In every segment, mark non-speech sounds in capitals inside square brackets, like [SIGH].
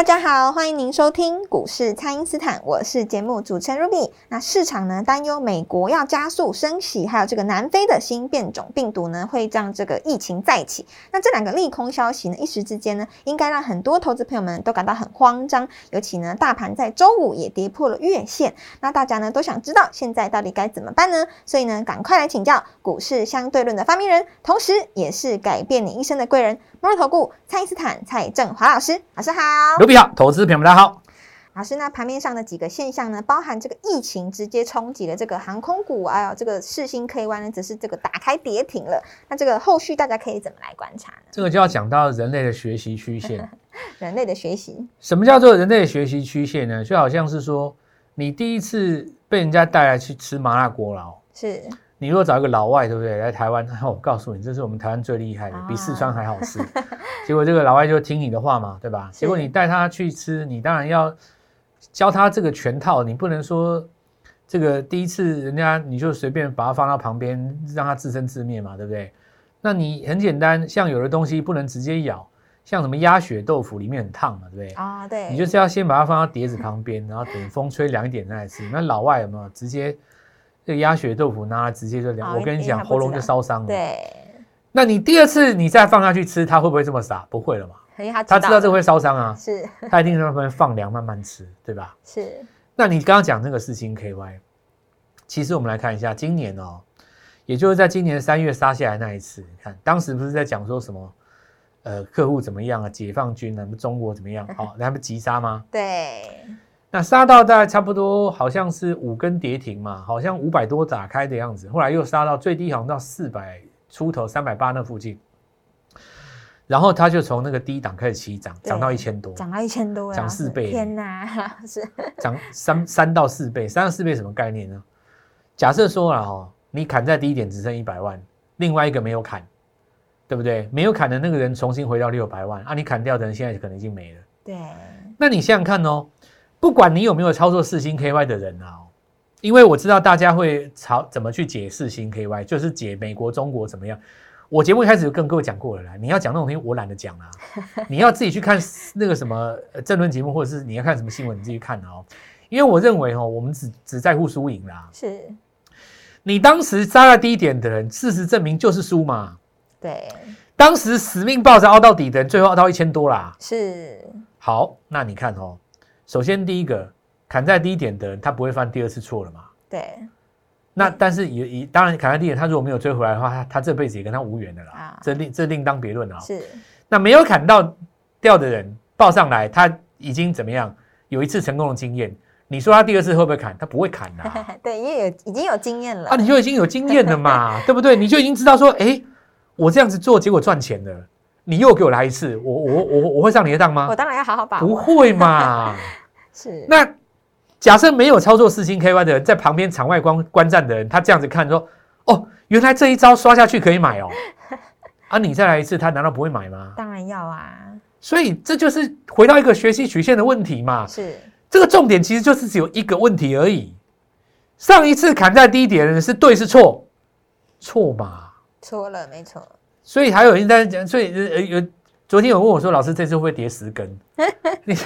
大家好，欢迎您收听股市蔡因斯坦，我是节目主持人 Ruby。那市场呢担忧美国要加速升息，还有这个南非的新变种病毒呢会让这个疫情再起。那这两个利空消息呢，一时之间呢，应该让很多投资朋友们都感到很慌张。尤其呢，大盘在周五也跌破了月线，那大家呢都想知道现在到底该怎么办呢？所以呢，赶快来请教股市相对论的发明人，同时也是改变你一生的贵人。摩尔投顾蔡因斯坦蔡振华老师，老师好，投资朋友们大家好。老师那，盘面上的几个现象呢，包含这个疫情直接冲击了这个航空股，还有这个世星 KY 呢，只是这个打开跌停了。那这个后续大家可以怎么来观察呢？这个就要讲到人类的学习曲线。人类的学习，什么叫做人类的学习曲线呢？就好像是说，你第一次被人家带来去吃麻辣锅了，是。你如果找一个老外，对不对？来台湾，我告诉你，这是我们台湾最厉害的，比四川还好吃。[LAUGHS] 结果这个老外就听你的话嘛，对吧？结果你带他去吃，你当然要教他这个全套，你不能说这个第一次人家你就随便把它放到旁边，让它自生自灭嘛，对不对？那你很简单，像有的东西不能直接咬，像什么鸭血豆腐里面很烫嘛，对不对？啊，对。你就是要先把它放到碟子旁边，然后等风吹凉一点再来吃。那老外有没有直接？这个鸭血豆腐拿来直接就凉，我跟你讲，喉咙就烧伤了。对，那你第二次你再放下去吃，他会不会这么傻？不会了嘛，他知道这会烧伤啊。是，他一定在那边放凉，慢慢吃，对吧？是。那你刚刚讲那个四星 KY，其实我们来看一下，今年哦，也就是在今年三月杀下来那一次，你看当时不是在讲说什么，呃，客户怎么样啊，解放军啊，中国怎么样？好，[LAUGHS] 那不急杀吗？对。那杀到大概差不多，好像是五根跌停嘛，好像五百多打开的样子。后来又杀到最低，好像到四百出头，三百八那附近。然后他就从那个低档开始起涨，涨到一千多，涨到一千多，涨四倍。天哪，[LAUGHS] 是涨三三到四倍，三到四倍什么概念呢？假设说了哈，你砍在低点只剩一百万，另外一个没有砍，对不对？没有砍的那个人重新回到六百万，啊，你砍掉的人现在可能已经没了。对，那你想想看哦。不管你有没有操作四星 KY 的人啊，因为我知道大家会朝怎么去解释新 KY，就是解美国、中国怎么样。我节目一开始就跟各位讲过了啦，你要讲那种东西，我懒得讲啊。[LAUGHS] 你要自己去看那个什么政论节目，或者是你要看什么新闻，你自己看哦。因为我认为哦，我们只只在乎输赢啦。是，你当时杀在低点的人，事实证明就是输嘛。对，当时死命抱着凹到底的人，最后凹到一千多啦。是，好，那你看哦。首先，第一个砍在低点的人，他不会犯第二次错了嘛？对。那但是也也当然砍在低点，他如果没有追回来的话，他他这辈子也跟他无缘的啦。啊，这另这另当别论啊。是。那没有砍到掉的人报上来，他已经怎么样？有一次成功的经验，你说他第二次会不会砍？他不会砍的。[LAUGHS] 对，因为有已经有经验了。啊，你就已经有经验了嘛，[LAUGHS] 对不对？你就已经知道说，哎，我这样子做，结果赚钱了。你又给我来一次，我我我我会上你的当吗？我当然要好好把握。不会嘛。[LAUGHS] 是，那假设没有操作四星 KY 的人，在旁边场外观观战的人，他这样子看说：“哦，原来这一招刷下去可以买哦。[LAUGHS] ”啊，你再来一次，他难道不会买吗？当然要啊。所以这就是回到一个学习曲线的问题嘛。是，这个重点其实就是只有一个问题而已。上一次砍在低点的人是对是错？错嘛？错了，没错。所以还有人在讲，所以呃有。昨天有问我说：“老师，这次会不会跌十根？” [LAUGHS] 你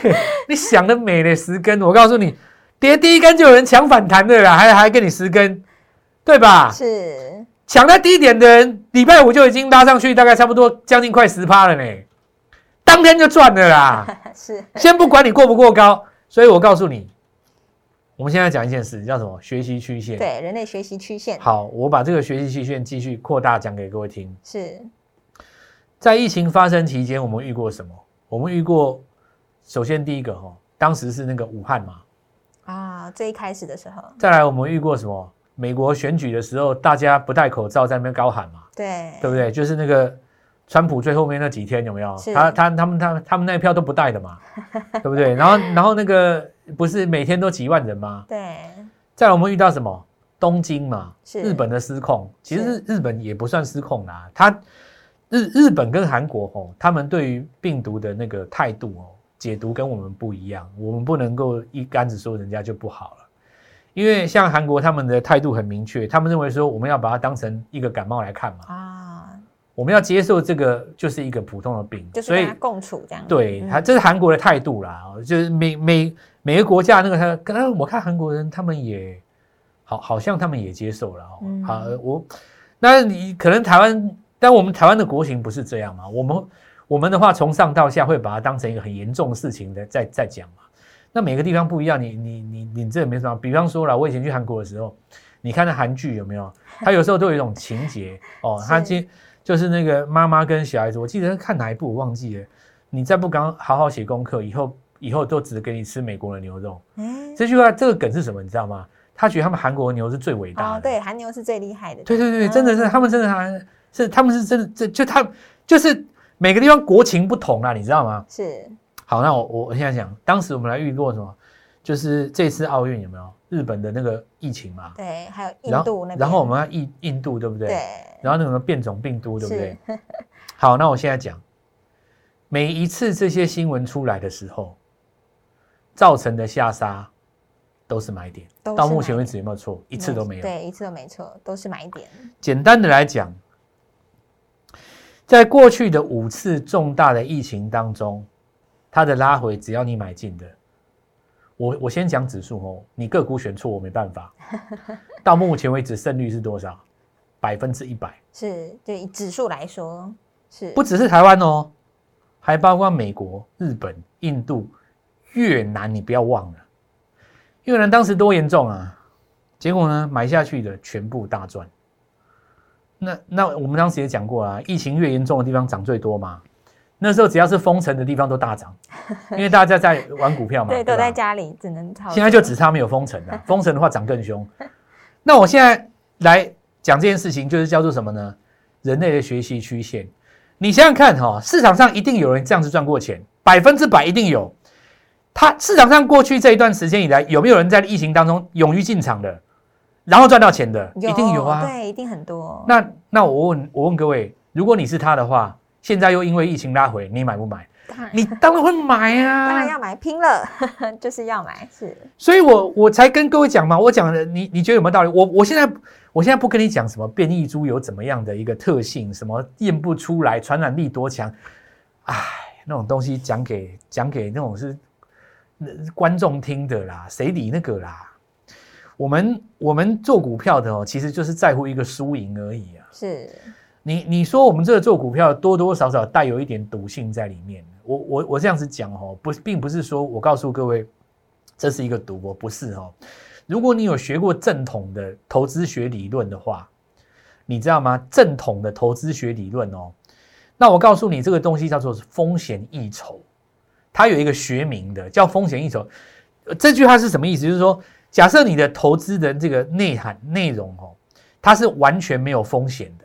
你想的美嘞，十根！我告诉你，跌第一根就有人抢反弹的啦，还还给你十根，对吧？是抢在低点的人，礼拜五就已经拉上去，大概差不多将近快十趴了呢，当天就赚了啦。[LAUGHS] 是，先不管你过不过高，所以我告诉你，我们现在讲一件事，叫什么？学习曲线。对，人类学习曲线。好，我把这个学习曲线继续扩大讲给各位听。是。在疫情发生期间，我们遇过什么？我们遇过，首先第一个哈，当时是那个武汉嘛，啊，最一开始的时候。再来，我们遇过什么？美国选举的时候，大家不戴口罩在那边高喊嘛，对，对不对？就是那个川普最后面那几天有没有？他他他们他他们那一票都不带的嘛，[LAUGHS] 对不对？然后然后那个不是每天都几万人吗？对，再来我们遇到什么？东京嘛，日本的失控，其实日日本也不算失控啦。他日日本跟韩国哦，他们对于病毒的那个态度哦，解读跟我们不一样。我们不能够一竿子说人家就不好了，因为像韩国他们的态度很明确，他们认为说我们要把它当成一个感冒来看嘛，啊，我们要接受这个就是一个普通的病，所以就是跟他共处这样。嗯对他，这是韩国的态度啦，哦就是每每每个国家那个他，可能我看韩国人他们也好，好像他们也接受了哦。嗯好，我那你可能台湾，但我们台湾的国情不是这样嘛？我们我们的话从上到下会把它当成一个很严重的事情的在在讲嘛。那每个地方不一样，你你你你这也没什么。比方说了，我以前去韩国的时候，你看那韩剧有没有？[LAUGHS] 它有时候都有一种情节哦，它是今就是那个妈妈跟小孩子，我记得看哪一部我忘记了。你再不刚好好写功课，以后以后都只给你吃美国的牛肉。嗯，这句话这个梗是什么？你知道吗？他觉得他们韩国的牛是最伟大的。哦，对，韩牛是最厉害的。对对对，嗯真的是他们真的还是他们是真的这就他就是每个地方国情不同啦，你知道吗？是好，那我我我现在讲，当时我们来预过什么？就是这次奥运有没有日本的那个疫情嘛？对，还有印度那边，然后我们要印印度对不对？对然后那个变种病毒对不对？[LAUGHS] 好，那我现在讲，每一次这些新闻出来的时候，造成的下杀都是买点。到目前为止有没有错？一次都没有。对，一次都没错，都是买点。简单的来讲，在过去的五次重大的疫情当中，它的拉回，只要你买进的，我我先讲指数哦，你个股选错我没办法。[LAUGHS] 到目前为止胜率是多少？百分之一百，是，对以指数来说是不只是台湾哦，还包括美国、日本、印度、越南，你不要忘了，越南当时多严重啊！结果呢，买下去的全部大赚。那那我们当时也讲过啊，疫情越严重的地方涨最多嘛。那时候只要是封城的地方都大涨，因为大家在玩股票嘛，[LAUGHS] 对，都在家里只能炒。现在就只差没有封城了，封城的话涨更凶。那我现在来讲这件事情，就是叫做什么呢？人类的学习曲线。你想想看哈、市场上一定有人这样子赚过钱，百分之百一定有。他市场上过去这一段时间以来，有没有人在疫情当中勇于进场的，然后赚到钱的？一定有啊。对，一定很多。那那我问我问各位，如果你是他的话，现在又因为疫情拉回，你买不买？当然你当然会买啊！当然要买，拼了 [LAUGHS] 就是要买，是所以我我才跟各位讲嘛，我讲的你你觉得有没有道理？我我现在我现在不跟你讲什么变异株有怎么样的一个特性，什么验不出来，传染力多强，唉，那种东西讲给讲给那种是呃观众听的啦，谁理那个啦？我们我们做股票的哦，其实就是在乎一个输赢而已啊。是，你你说我们这个做股票多多少少带有一点赌性在里面。我我我这样子讲哦，不并不是说我告诉各位这是一个赌博，不是哦。如果你有学过正统的投资学理论的话，你知道吗？正统的投资学理论哦，那我告诉你这个东西叫做风险溢酬，它有一个学名的叫风险溢酬。呃这句话是什么意思？就是说，假设你的投资的这个内涵内容哦，它是完全没有风险的，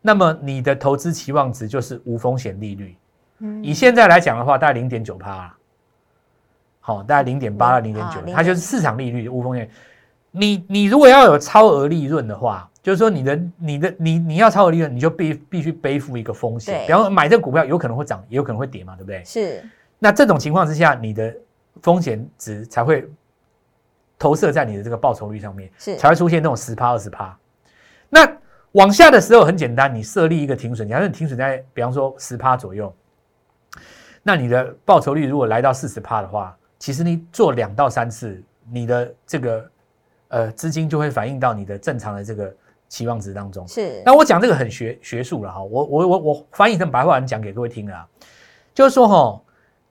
那么你的投资期望值就是无风险利率。嗯以现在来讲的话，大概零点九趴，好，大概零点八到零点九，它就是市场利率无风险。你你如果要有超额利润的话，就是说你的你的你你要超额利润，你就必必须背负一个风险。对比方说买这个股票有可能会涨，也有可能会跌嘛，对不对？是那这种情况之下，你的风险值才会投射在你的这个报酬率上面。是才会出现那种十趴二十趴。那往下的时候很简单，你设立一个停损，假设你停损在比方说十趴左右，那你的报酬率如果来到四十趴的话，其实你做两到三次，你的这个呃资金就会反映到你的正常的这个期望值当中。是，那我讲这个很学学术了哈，我我我我翻译成白话文讲给各位听啊，就是说哈，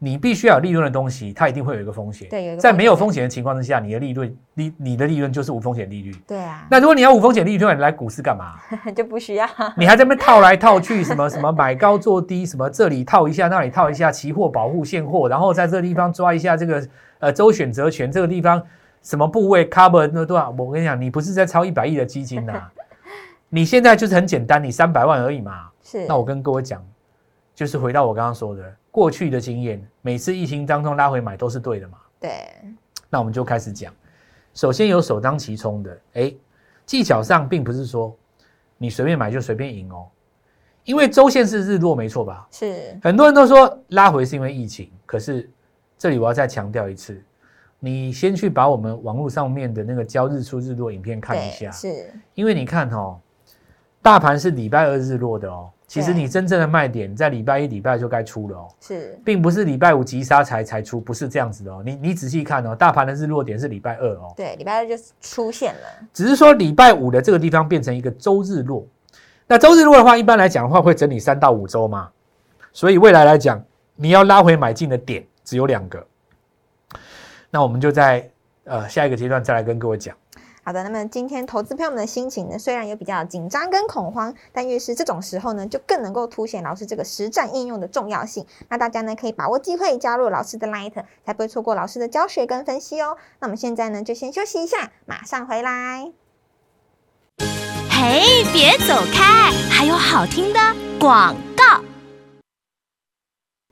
你必须要有利润的东西，它一定会有一个风险。对在没有风险的情况之下，你的利润利你的利润就是无风险利率。[LAUGHS] 对啊，那如果你要无风险利率，你来股市干嘛？[LAUGHS] 就不需要 [LAUGHS] 你还在那边套来套去，什么什么买高做低，什么这里套一下，那里套一下，期货保护现货，然后在这个地方抓一下这个呃周选择权，这个地方什么部位 cover 那多少？我跟你讲，你不是在超一百亿的基金呐、你现在就是很简单，你三百万而已嘛。是，那我跟各位讲，就是回到我刚刚说的，过去的经验，每次疫情当中拉回买都是对的嘛。对，那我们就开始讲，首先有首当其冲的，哎，技巧上并不是说你随便买就随便赢哦，因为周线是日落没错吧？是很多人都说拉回是因为疫情，可是这里我要再强调一次，你先去把我们网络上面的那个教日出日落影片看一下，是因为你看哦，大盘是礼拜二日落的哦，其实你真正的卖点在礼拜一、礼拜二就该出了哦，是并不是礼拜五急杀才才出，不是这样子的哦。你你仔细看哦，大盘的日落点是礼拜二哦，对，礼拜二就出现了，只是说礼拜五的这个地方变成一个周日落。那周日落的话，一般来讲的话会整理三到五周嘛，所以未来来讲，你要拉回买进的点只有两个。那我们就在呃下一个阶段再来跟各位讲。好的，那么今天投资朋友们的心情呢，虽然有比较紧张跟恐慌，但越是这种时候呢，就更能够凸显老师这个实战应用的重要性。那大家呢可以把握机会加入老师的 Light，才不会错过老师的教学跟分析哦。那我们现在呢就先休息一下，马上回来。嘿，别走开，还有好听的广。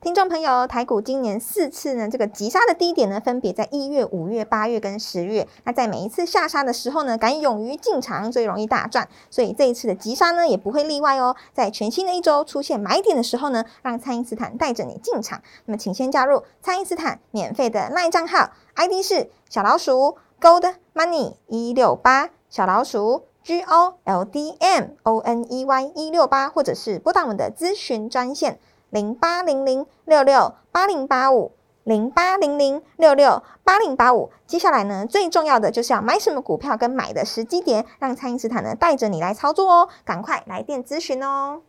听众朋友，台股今年四次呢，这个急杀的低点呢，分别在一月、五月、八月跟十月。那在每一次下杀的时候呢，敢勇于进场最容易大赚，所以这一次的急杀呢，也不会例外哦。在全新的一周出现买点的时候呢，让蔡因斯坦带着你进场。那么，请先加入蔡因斯坦免费的赖账号，ID 是小老鼠 Gold Money 一六八，小老鼠 G O L D M O N E Y 一六八，或者是拨打我们的咨询专线。零八零零六六八零八五零八零零六六八零八五。接下来呢，最重要的就是要买什么股票跟买的时机点，让蔡因斯坦呢带着你来操作哦，赶快来电咨询哦。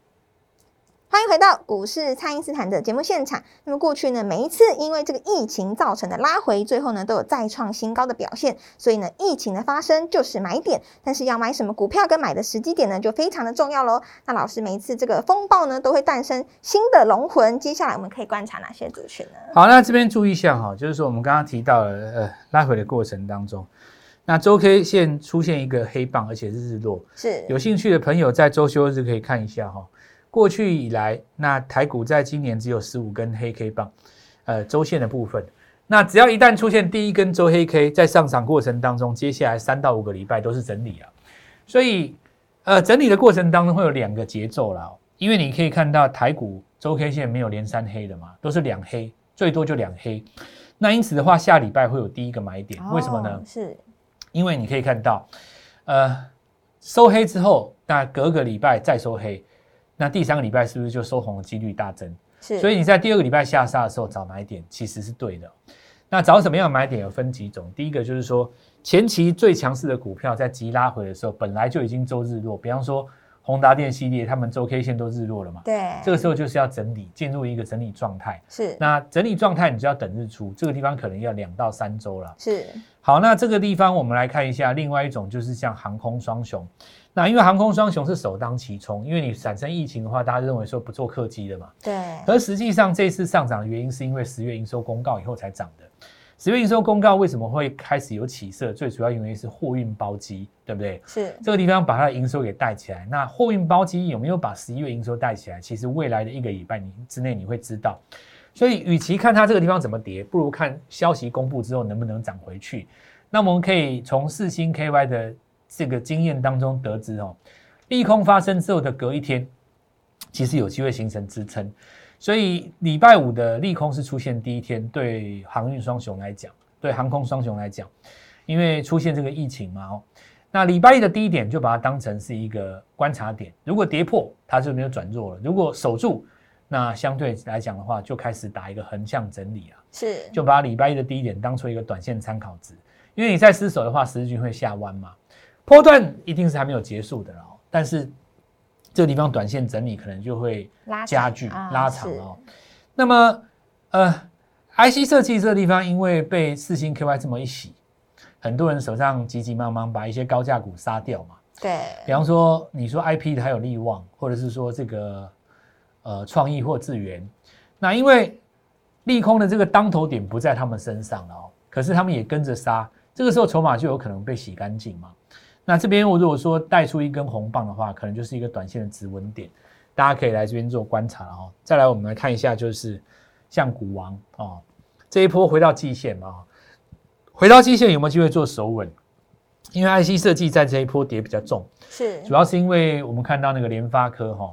欢迎回到股市，蔡因斯坦的节目现场。那么过去呢，每一次因为这个疫情造成的拉回，最后呢都有再创新高的表现。所以呢，疫情的发生就是买点，但是要买什么股票跟买的时机点呢，就非常的重要喽。那老师每一次这个风暴呢，都会诞生新的龙魂。接下来我们可以观察哪些族群呢？好，那这边注意一下哈，就是说我们刚刚提到了呃拉回的过程当中，那周 K 线出现一个黑棒，而且是日落。是有兴趣的朋友在周休日可以看一下哈。过去以来，那台股在今年只有十五根黑 K 棒，呃，周线的部分。那只要一旦出现第一根周黑 K，在上涨过程当中，接下来三到五个礼拜都是整理啊。所以，呃，整理的过程当中会有两个节奏啦、哦，因为你可以看到台股周 K 线没有连三黑的嘛，都是两黑，最多就两黑。那因此的话，下礼拜会有第一个买点，为什么呢哦？是因为你可以看到，呃，收黑之后，那隔个礼拜再收黑，那第三个礼拜是不是就收红的几率大增？是，所以你在第二个礼拜下杀的时候找买点，其实是对的。那找什么样的买点有分几种，第一个就是说前期最强势的股票在急拉回的时候，本来就已经周日落，比方说宏达电系列，他们周 K 线都日落了嘛，对，这个时候就是要整理，进入一个整理状态。是那整理状态你就要等日出，这个地方可能要两到三周了。是好，那这个地方我们来看一下，另外一种就是像航空双雄。那因为航空双雄是首当其冲，因为你产生疫情的话，大家认为说不做客机的嘛。对，而实际上这次上涨的原因是因为十月营收公告以后才涨的。十月营收公告为什么会开始有起色？最主要原因是货运包机，对不对？是这个地方把它的营收给带起来。那货运包机有没有把十一月营收带起来？其实未来的一个礼拜你之内你会知道。所以，与其看它这个地方怎么跌，不如看消息公布之后能不能涨回去。那我们可以从四星 KY 的这个经验当中得知哦，利空发生之后的隔一天，其实有机会形成支撑。所以礼拜五的利空是出现第一天，对航运双雄来讲，对航空双雄来讲，因为出现这个疫情嘛哦，那礼拜一的低点就把它当成是一个观察点，如果跌破，它就没有转弱了；如果守住，那相对来讲的话，就开始打一个横向整理啊，是。就把礼拜一的低点当做一个短线参考值，因为你在失守的话，十字均会下弯嘛，波段一定是还没有结束的哦，但是这个地方短线整理可能就会拉加剧、拉长哦。那么，呃，IC 设计这个地方，因为被四星 KY 这么一洗，很多人手上急急忙忙把一些高价股杀掉嘛。对，比方说，你说 IP 的还有利旺，或者是说这个呃创意或智源，那因为利空的这个当头点不在他们身上了哦，可是他们也跟着杀，这个时候筹码就有可能被洗干净嘛。那这边我如果说带出一根红棒的话，可能就是一个短线的止稳点，大家可以来这边做观察哦。再来，我们来看一下，就是像股王哦，这一波回到季线嘛，回到季线有没有机会做守稳？因为 IC 设计在这一波跌比较重，是主要是因为我们看到那个联发科哈，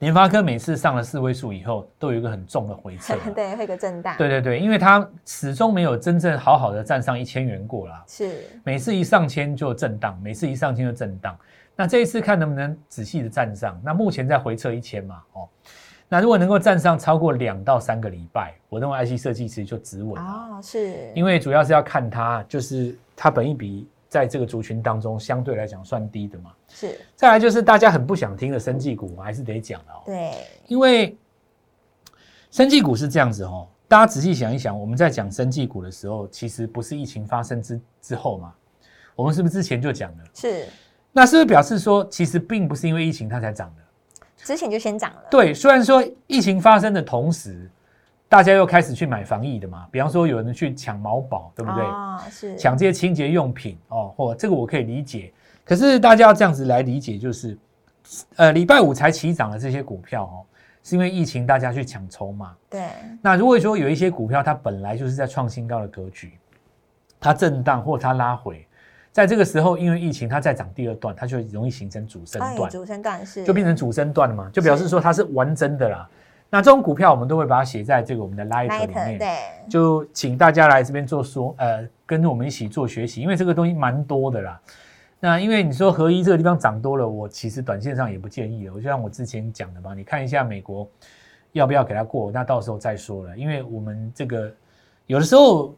联发科每次上了四位数以后，都有一个很重的回撤，[LAUGHS] 对，会有个震荡，对对对，因为它始终没有真正好好的站上一千元过啦，是。每次一上千就震荡，每次一上千就震荡。那这一次看能不能仔细的站上，那目前在回撤一千嘛，哦，那如果能够站上超过两到三个礼拜，我认为 IC 设计其实就止稳了，哦，是。因为主要是要看它，就是它本一比在这个族群当中相对来讲算低的嘛。是，再来就是大家很不想听的生技股，我还是得讲了哦，对，因为生技股是这样子哦，大家仔细想一想，我们在讲生技股的时候，其实不是疫情发生之之后嘛，我们是不是之前就讲了？是那是不是表示说，其实并不是因为疫情它才涨的？之前就先涨了，对，虽然说疫情发生的同时，大家又开始去买防疫的嘛，比方说有人去抢毛宝，对不对？哦，是抢这些清洁用品哦，或这个我可以理解。可是大家要这样子来理解，就是呃，礼拜五才起涨的这些股票哦，是因为疫情大家去抢筹码。对，那如果说有一些股票它本来就是在创新高的格局，它震荡或它拉回，在这个时候因为疫情它再涨第二段，它就容易形成主升段，哎主升段是就变成主升段了嘛，就表示说它是完真的啦。那这种股票我们都会把它写在这个我们的 Light 里面，对，就请大家来这边做说，呃，跟着我们一起做学习，因为这个东西蛮多的啦。那因为你说合一这个地方涨多了，我其实短线上也不建议了。我就像我之前讲的嘛，你看一下美国要不要给它过，那到时候再说了。因为我们这个有的时候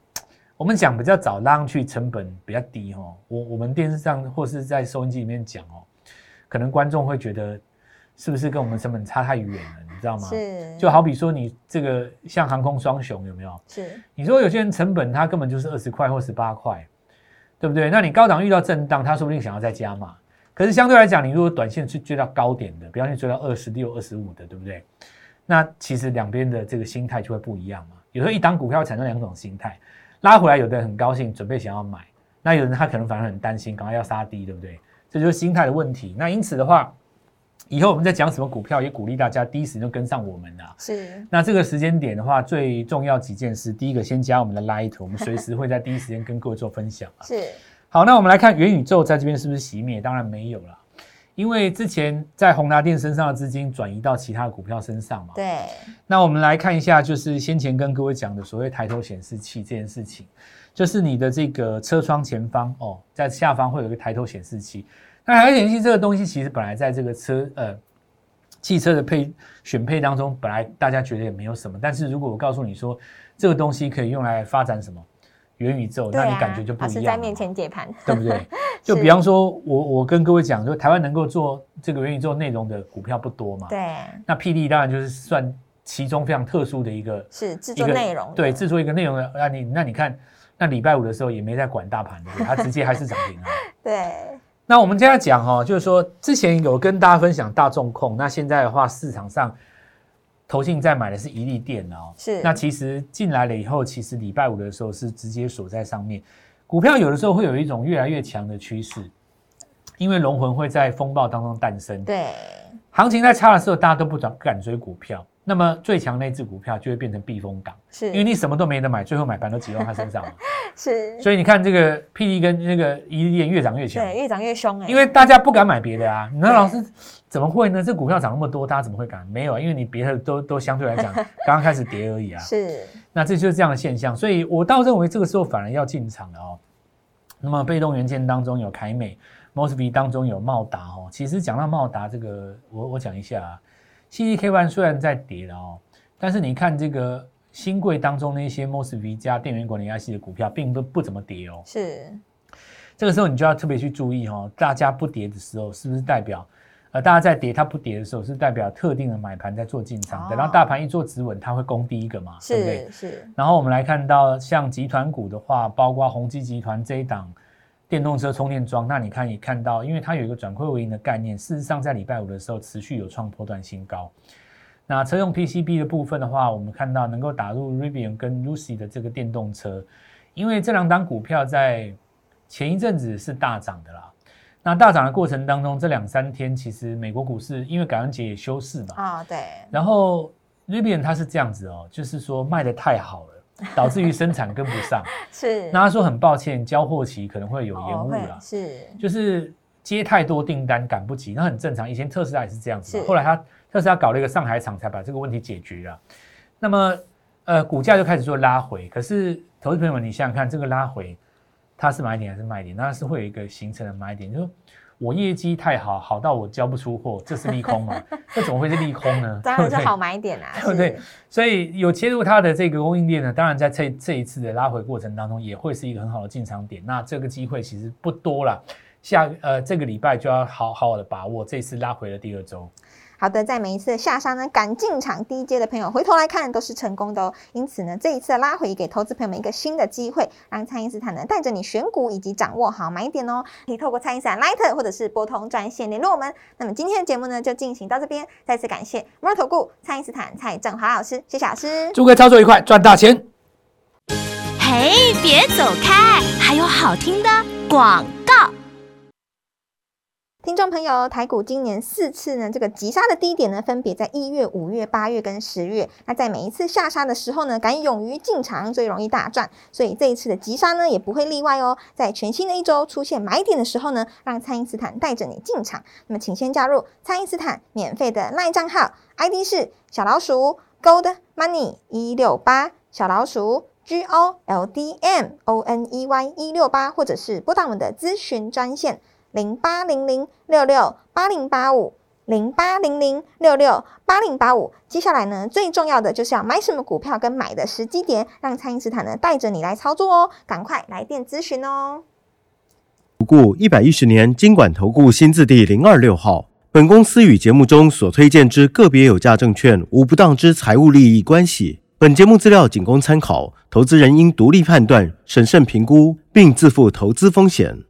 我们讲比较早拉上去，成本比较低哦。我我们电视上或是在收音机里面讲哦，可能观众会觉得是不是跟我们成本差太远了，你知道吗？是就好比说你这个像航空双雄有没有？是你说有些人成本他根本就是二十块或十八块，对不对？那你高档遇到震荡，他说不定想要再加嘛。可是相对来讲，你如果短线去追到高点的，比方去追到二十六、二十五的，对不对？那其实两边的这个心态就会不一样嘛。有时候一档股票产生两种心态，拉回来，有的人很高兴，准备想要买；那有人他可能反而很担心，赶快要杀低，对不对？这就是心态的问题。那因此的话，以后我们在讲什么股票，也鼓励大家第一时间就跟上我们啊。是那这个时间点的话，最重要几件事，第一个先加我们的 Light，我们随时会在第一时间跟各位做分享啊。是好，那我们来看元宇宙在这边是不是熄灭？当然没有了，因为之前在宏达电身上的资金转移到其他股票身上嘛。对，那我们来看一下，就是先前跟各位讲的所谓抬头显示器这件事情，就是你的这个车窗前方哦，在下方会有一个抬头显示器。那抬头显示器这个东西，其实本来在这个车呃汽车的配选配当中，本来大家觉得也没有什么，但是如果我告诉你说这个东西可以用来发展什么元宇宙，那你感觉就不一样在面前解盘，对不对？[LAUGHS] 就比方说，我我跟各位讲，说台湾能够做这个元宇宙内容的股票不多嘛。。对，那霹雳当然就是算其中非常特殊的一个是制作内容的，对，制作一个内容的。那你那你看，那礼拜五的时候也没在管大盘，对不对？它直接还是涨停啊。[LAUGHS] 对，那我们现在讲哈、哦，就是说之前有跟大家分享大众控，那现在的话市场上投信在买的是一利电哦。是那其实进来了以后，其实礼拜五的时候是直接锁在上面。股票有的时候会有一种越来越强的趋势，因为龙魂会在风暴当中诞生。对，行情在差的时候，大家都不敢敢追股票，那么最强那只股票就会变成避风港，是因为你什么都没得买，最后买盘都挤到它身上了。[LAUGHS] 是，所以你看这个霹雳跟那个一利电越涨越强，对，越涨越凶哎，因为大家不敢买别的啊。你说老师怎么会呢？这股票涨那么多，大家怎么会敢？没有啊，因为你别的都都相对来讲 [LAUGHS] 刚刚开始跌而已啊。是那这就是这样的现象，所以我倒认为这个时候反而要进场了哦。那么被动元件当中有凯美 m o s b y 当中有茂达哦。其实讲到茂达这个，我我讲一下啊，CDK One 虽然在跌了哦，但是你看这个新贵当中那些 m o s b y 加电源管理 IC 的股票，并不不怎么跌哦。是，这个时候你就要特别去注意哦，大家不跌的时候，是不是代表呃大家在跌它不跌的时候，是代表特定的买盘在做进场，哦等到大盘一做止稳，它会攻第一个嘛，对不对？是是，然后我们来看到像集团股的话，包括宏基集团这一档电动车充电桩，那你看也看到，因为它有一个转亏为盈的概念，事实上在礼拜五的时候持续有创波段新高。那车用 PCB 的部分的话，我们看到能够打入 Rivian 跟 Lucy 的这个电动车，因为这两档股票在前一阵子是大涨的啦。那大涨的过程当中，这两三天其实美国股市因为感恩节也休市嘛，啊、对，然后 Rivian 它是这样子哦，就是说卖的太好了，[LAUGHS] 导致于生产跟不上。是，那他说很抱歉，交货期可能会有延误了，是，就是接太多订单赶不及，那很正常。以前特斯拉也是这样子后来他特斯拉搞了一个上海厂，才把这个问题解决了。那么呃，股价就开始做拉回。可是投资朋友们，你想想看，这个拉回它是买点还是卖点？那是会有一个形成的买点，就是说我业绩太好，好到我交不出货，这是利空嘛？[LAUGHS] 这怎么会是利空呢？[LAUGHS] 当然是好买点啊，对不对？所以有切入它的这个供应链呢，当然在这这一次的拉回过程当中，也会是一个很好的进场点。那这个机会其实不多了，下呃这个礼拜就要好好的把握这次拉回的第二周。好的，在每一次的下杀呢，敢进场低阶的朋友，回头来看都是成功的哦。因此呢，这一次的拉回给投资朋友们一个新的机会，让蔡因斯坦呢带着你选股以及掌握好买点哦。可以透过蔡因斯坦 Light 或者是拨通专线联络我们。那么今天的节目呢就进行到这边，再次感谢摩尔投顾蔡因斯坦蔡振华老师，谢谢老师。祝各位操作愉快，赚大钱！嘿，别走开，还有好听的广告。听众朋友，台股今年四次呢，这个急杀的低点呢，分别在一月、五月、八月跟十月。那在每一次下杀的时候呢，敢勇于进场，最容易大赚。所以这一次的急杀呢，也不会例外哦。在全新的一周出现买点的时候呢，让蔡因斯坦带着你进场。那么，请先加入蔡因斯坦免费的赖账号，ID 是小老鼠 Gold Money 一六八，小老鼠 G O L D M O N E Y 一六八，或者是拨打我们的咨询专线。零八零零六六八零八五零八零零六六八零八五。接下来呢，最重要的就是要买什么股票跟买的时机点，让蔡因斯坦呢带着你来操作哦，赶快来电咨询哦。不顾一百一十年经管投顾新字第零二六号。本公司与节目中所推荐之个别有价证券无不当之财务利益关系。本节目资料仅供参考，投资人应独立判断、审慎评估，并自负投资风险。